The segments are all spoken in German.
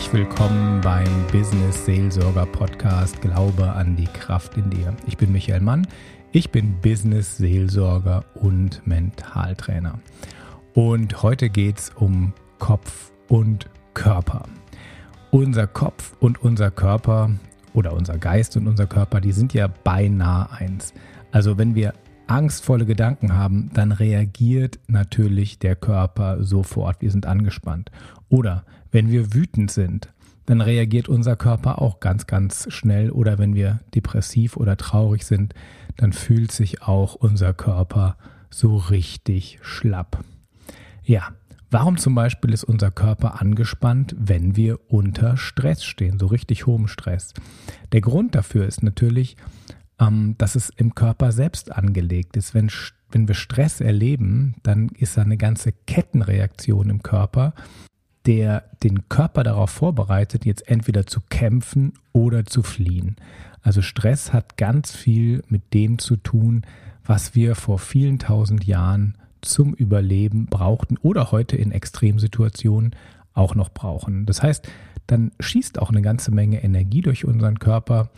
herzlich willkommen beim Business Seelsorger Podcast Glaube an die Kraft in dir. Ich bin Michael Mann, ich bin Business Seelsorger und Mentaltrainer. Und heute geht es um Kopf und Körper. Unser Kopf und unser Körper oder unser Geist und unser Körper, die sind ja beinahe eins. Also wenn wir angstvolle Gedanken haben, dann reagiert natürlich der Körper sofort. Wir sind angespannt. Oder wenn wir wütend sind, dann reagiert unser Körper auch ganz, ganz schnell. Oder wenn wir depressiv oder traurig sind, dann fühlt sich auch unser Körper so richtig schlapp. Ja, warum zum Beispiel ist unser Körper angespannt, wenn wir unter Stress stehen, so richtig hohem Stress? Der Grund dafür ist natürlich, ähm, dass es im Körper selbst angelegt ist. Wenn, wenn wir Stress erleben, dann ist da eine ganze Kettenreaktion im Körper, der den Körper darauf vorbereitet, jetzt entweder zu kämpfen oder zu fliehen. Also Stress hat ganz viel mit dem zu tun, was wir vor vielen tausend Jahren zum Überleben brauchten oder heute in Extremsituationen auch noch brauchen. Das heißt, dann schießt auch eine ganze Menge Energie durch unseren Körper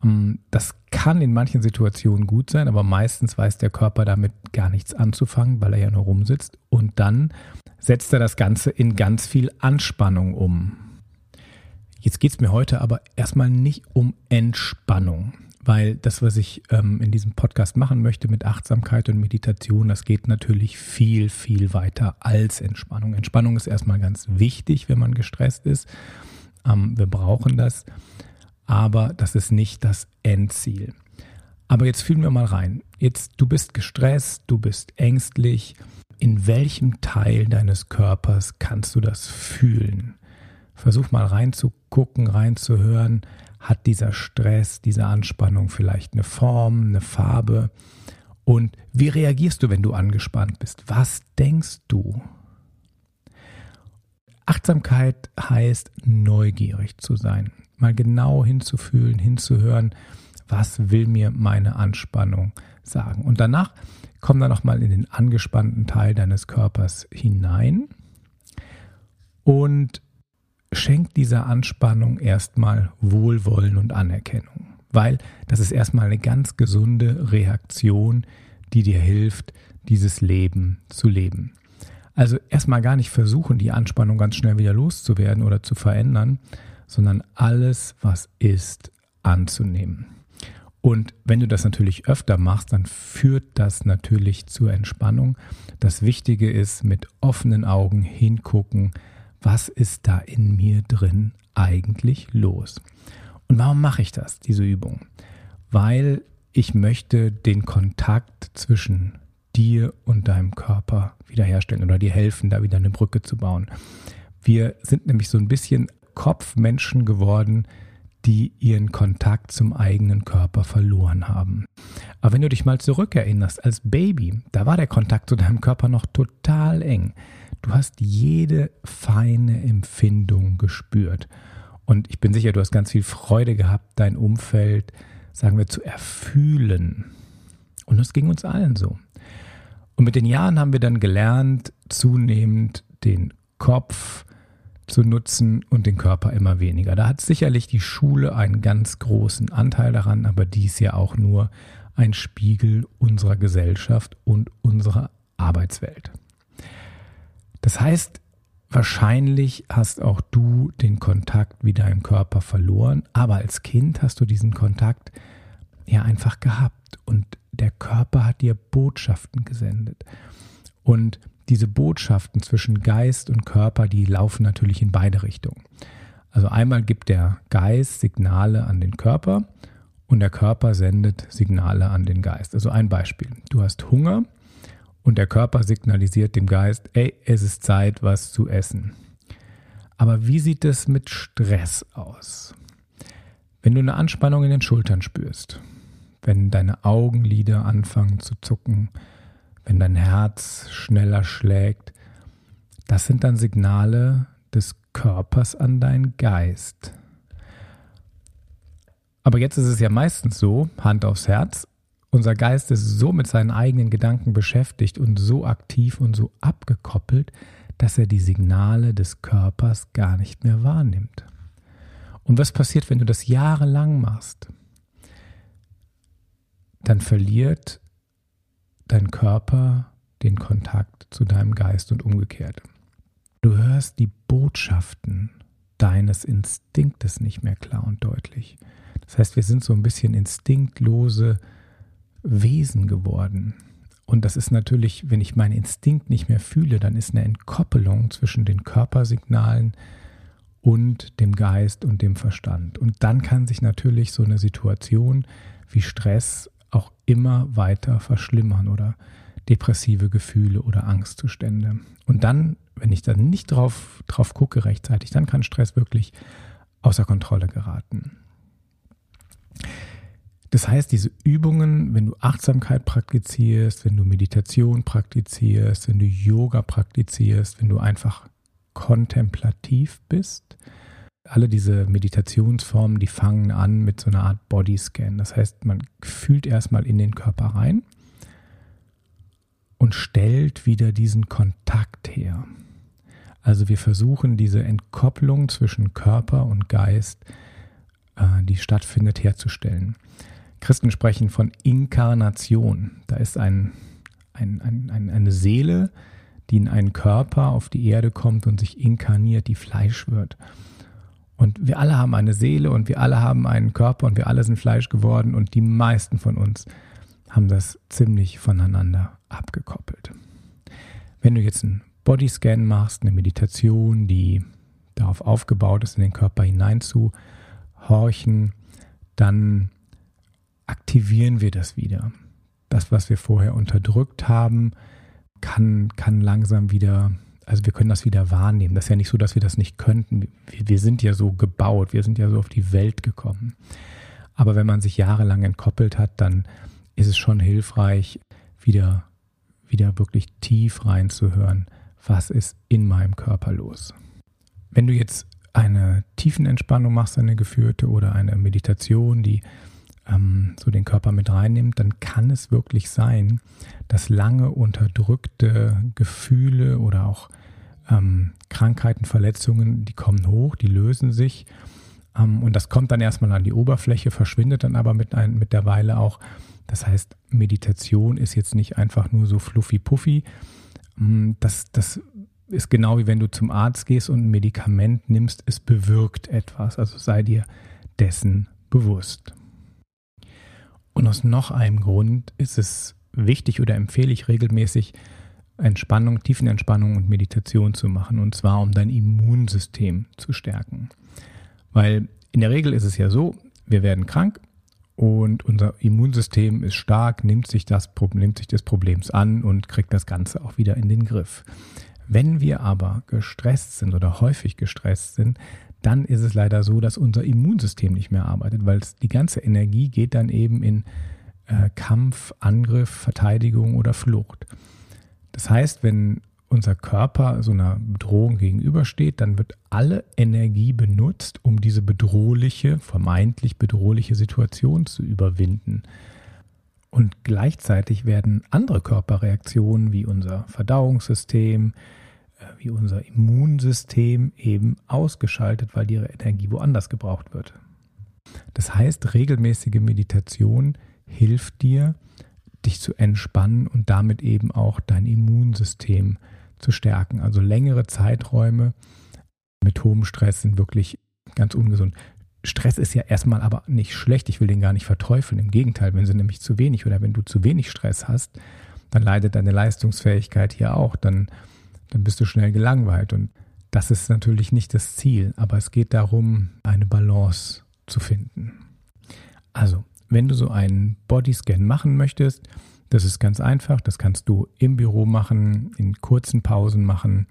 das kann in manchen Situationen gut sein, aber meistens weiß der Körper damit gar nichts anzufangen, weil er ja nur rumsitzt. Und dann setzt er das Ganze in ganz viel Anspannung um. Jetzt geht es mir heute aber erstmal nicht um Entspannung, weil das, was ich ähm, in diesem Podcast machen möchte mit Achtsamkeit und Meditation, das geht natürlich viel, viel weiter als Entspannung. Entspannung ist erstmal ganz wichtig, wenn man gestresst ist. Ähm, wir brauchen das aber das ist nicht das Endziel. Aber jetzt fühlen wir mal rein. Jetzt, du bist gestresst, du bist ängstlich. In welchem Teil deines Körpers kannst du das fühlen? Versuch mal reinzugucken, reinzuhören. Hat dieser Stress, diese Anspannung vielleicht eine Form, eine Farbe? Und wie reagierst du, wenn du angespannt bist? Was denkst du? Achtsamkeit heißt neugierig zu sein mal genau hinzufühlen, hinzuhören, was will mir meine Anspannung sagen. Und danach komm dann nochmal in den angespannten Teil deines Körpers hinein und schenk dieser Anspannung erstmal Wohlwollen und Anerkennung, weil das ist erstmal eine ganz gesunde Reaktion, die dir hilft, dieses Leben zu leben. Also erstmal gar nicht versuchen, die Anspannung ganz schnell wieder loszuwerden oder zu verändern, sondern alles, was ist, anzunehmen. Und wenn du das natürlich öfter machst, dann führt das natürlich zur Entspannung. Das Wichtige ist, mit offenen Augen hingucken, was ist da in mir drin eigentlich los? Und warum mache ich das, diese Übung? Weil ich möchte den Kontakt zwischen dir und deinem Körper wiederherstellen oder dir helfen, da wieder eine Brücke zu bauen. Wir sind nämlich so ein bisschen Kopfmenschen geworden, die ihren Kontakt zum eigenen Körper verloren haben. Aber wenn du dich mal zurückerinnerst, als Baby, da war der Kontakt zu deinem Körper noch total eng. Du hast jede feine Empfindung gespürt. Und ich bin sicher, du hast ganz viel Freude gehabt, dein Umfeld, sagen wir, zu erfühlen. Und das ging uns allen so. Und mit den Jahren haben wir dann gelernt, zunehmend den Kopf zu nutzen und den Körper immer weniger. Da hat sicherlich die Schule einen ganz großen Anteil daran, aber dies ja auch nur ein Spiegel unserer Gesellschaft und unserer Arbeitswelt. Das heißt, wahrscheinlich hast auch du den Kontakt wie deinem Körper verloren, aber als Kind hast du diesen Kontakt ja einfach gehabt und der Körper hat dir Botschaften gesendet. Und diese Botschaften zwischen Geist und Körper, die laufen natürlich in beide Richtungen. Also einmal gibt der Geist Signale an den Körper und der Körper sendet Signale an den Geist. Also ein Beispiel. Du hast Hunger und der Körper signalisiert dem Geist, ey, es ist Zeit, was zu essen. Aber wie sieht es mit Stress aus? Wenn du eine Anspannung in den Schultern spürst, wenn deine Augenlider anfangen zu zucken, wenn dein Herz schneller schlägt, das sind dann Signale des Körpers an deinen Geist. Aber jetzt ist es ja meistens so, Hand aufs Herz, unser Geist ist so mit seinen eigenen Gedanken beschäftigt und so aktiv und so abgekoppelt, dass er die Signale des Körpers gar nicht mehr wahrnimmt. Und was passiert, wenn du das jahrelang machst? Dann verliert dein Körper den Kontakt zu deinem Geist und umgekehrt. Du hörst die Botschaften deines Instinktes nicht mehr klar und deutlich. Das heißt, wir sind so ein bisschen instinktlose Wesen geworden. Und das ist natürlich, wenn ich meinen Instinkt nicht mehr fühle, dann ist eine Entkoppelung zwischen den Körpersignalen und dem Geist und dem Verstand. Und dann kann sich natürlich so eine Situation wie Stress auch immer weiter verschlimmern oder depressive Gefühle oder Angstzustände. Und dann, wenn ich dann nicht drauf, drauf gucke rechtzeitig, dann kann Stress wirklich außer Kontrolle geraten. Das heißt, diese Übungen, wenn du Achtsamkeit praktizierst, wenn du Meditation praktizierst, wenn du Yoga praktizierst, wenn du einfach kontemplativ bist, alle diese Meditationsformen, die fangen an mit so einer Art Bodyscan. Das heißt, man fühlt erstmal in den Körper rein und stellt wieder diesen Kontakt her. Also wir versuchen diese Entkopplung zwischen Körper und Geist, äh, die stattfindet, herzustellen. Christen sprechen von Inkarnation. Da ist ein, ein, ein, eine Seele, die in einen Körper auf die Erde kommt und sich inkarniert, die Fleisch wird. Und wir alle haben eine Seele und wir alle haben einen Körper und wir alle sind Fleisch geworden und die meisten von uns haben das ziemlich voneinander abgekoppelt. Wenn du jetzt einen Bodyscan machst, eine Meditation, die darauf aufgebaut ist, in den Körper hineinzuhorchen, dann aktivieren wir das wieder. Das, was wir vorher unterdrückt haben, kann, kann langsam wieder, also wir können das wieder wahrnehmen. Das ist ja nicht so, dass wir das nicht könnten. Wir, wir sind ja so gebaut, wir sind ja so auf die Welt gekommen. Aber wenn man sich jahrelang entkoppelt hat, dann ist es schon hilfreich, wieder, wieder wirklich tief reinzuhören, was ist in meinem Körper los. Wenn du jetzt eine Tiefenentspannung machst, eine geführte oder eine Meditation, die ähm, so den Körper mit reinnimmt, dann kann es wirklich sein, dass lange unterdrückte Gefühle oder auch ähm, Krankheiten, Verletzungen, die kommen hoch, die lösen sich ähm, und das kommt dann erstmal an die Oberfläche, verschwindet dann aber mit, ein, Weile auch. Das heißt, Meditation ist jetzt nicht einfach nur so fluffy-puffy. Ähm, das, das ist genau wie wenn du zum Arzt gehst und ein Medikament nimmst, es bewirkt etwas. Also sei dir dessen bewusst. Und aus noch einem Grund ist es wichtig oder empfehle ich regelmäßig, Entspannung, Tiefenentspannung und Meditation zu machen. Und zwar, um dein Immunsystem zu stärken. Weil in der Regel ist es ja so, wir werden krank und unser Immunsystem ist stark, nimmt sich, das, nimmt sich des Problems an und kriegt das Ganze auch wieder in den Griff. Wenn wir aber gestresst sind oder häufig gestresst sind, dann ist es leider so, dass unser Immunsystem nicht mehr arbeitet, weil die ganze Energie geht dann eben in äh, Kampf, Angriff, Verteidigung oder Flucht. Das heißt, wenn unser Körper so einer Bedrohung gegenübersteht, dann wird alle Energie benutzt, um diese bedrohliche, vermeintlich bedrohliche Situation zu überwinden. Und gleichzeitig werden andere Körperreaktionen wie unser Verdauungssystem, äh, wie unser Immunsystem eben ausgeschaltet, weil ihre Energie woanders gebraucht wird. Das heißt, regelmäßige Meditation hilft dir, dich zu entspannen und damit eben auch dein Immunsystem zu stärken. Also längere Zeiträume mit hohem Stress sind wirklich ganz ungesund. Stress ist ja erstmal aber nicht schlecht. Ich will den gar nicht verteufeln. Im Gegenteil, wenn sie nämlich zu wenig oder wenn du zu wenig Stress hast, dann leidet deine Leistungsfähigkeit hier auch. Dann dann bist du schnell gelangweilt. Und das ist natürlich nicht das Ziel, aber es geht darum, eine Balance zu finden. Also, wenn du so einen Bodyscan machen möchtest, das ist ganz einfach. Das kannst du im Büro machen, in kurzen Pausen machen,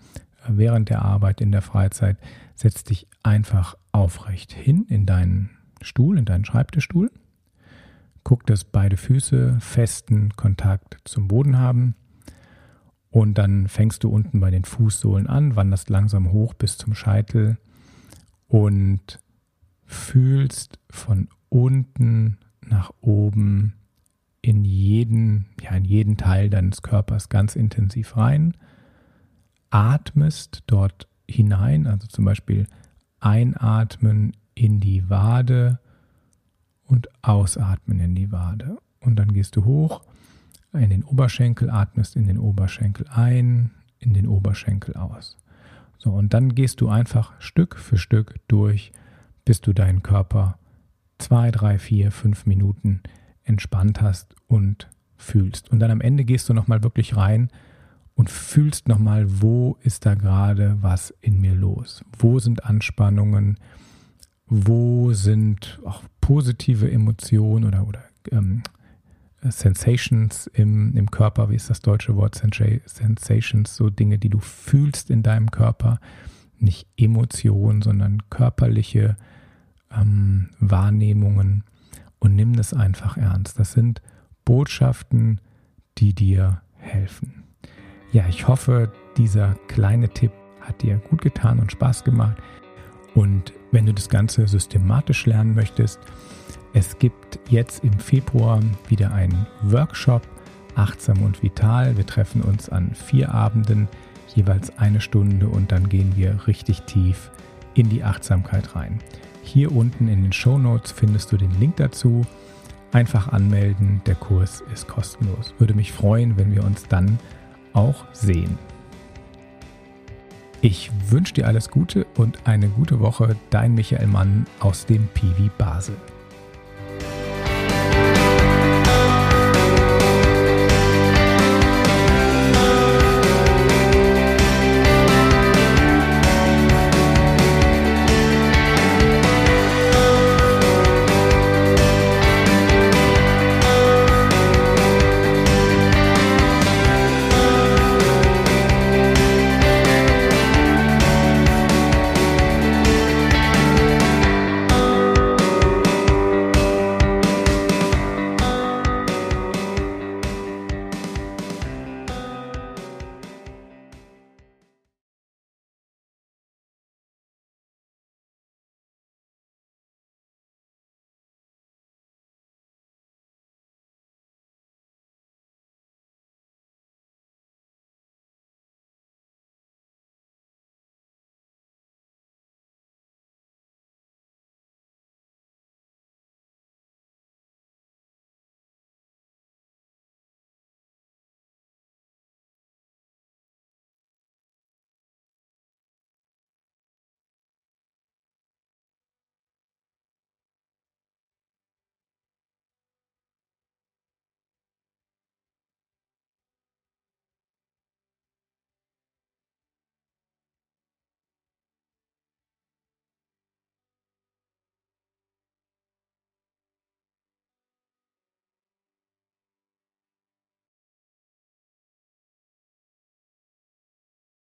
während der Arbeit, in der Freizeit. Setz dich einfach aufrecht hin in deinen Stuhl, in deinen Schreibtischstuhl. Guck, dass beide Füße festen Kontakt zum Boden haben. Und dann fängst du unten bei den Fußsohlen an, wanderst langsam hoch bis zum Scheitel und fühlst von unten nach oben in jeden, ja, in jeden Teil deines Körpers ganz intensiv rein. atmest dort hinein, also zum Beispiel einatmen in die Wade und ausatmen in die Wade. Und dann gehst du hoch in den Oberschenkel, atmest in den Oberschenkel ein, in den Oberschenkel aus. So, und dann gehst du einfach Stück für Stück durch, bis du deinen Körper zwei, drei, vier, fünf Minuten entspannt hast und fühlst. Und dann am Ende gehst du nochmal wirklich rein und fühlst nochmal, wo ist da gerade was in mir los? Wo sind Anspannungen? Wo sind auch positive Emotionen oder, oder ähm, Sensations im, im Körper? Wie ist das deutsche Wort? Sensations, so Dinge, die du fühlst in deinem Körper. Nicht Emotionen, sondern körperliche ähm, Wahrnehmungen. Und nimm das einfach ernst. Das sind Botschaften, die dir helfen. Ja, ich hoffe, dieser kleine Tipp hat dir gut getan und Spaß gemacht. Und wenn du das Ganze systematisch lernen möchtest, es gibt jetzt im Februar wieder einen Workshop Achtsam und Vital. Wir treffen uns an vier Abenden, jeweils eine Stunde und dann gehen wir richtig tief in die Achtsamkeit rein. Hier unten in den Show Notes findest du den Link dazu. Einfach anmelden, der Kurs ist kostenlos. Würde mich freuen, wenn wir uns dann auch sehen. Ich wünsche dir alles Gute und eine gute Woche. Dein Michael Mann aus dem Piwi Basel.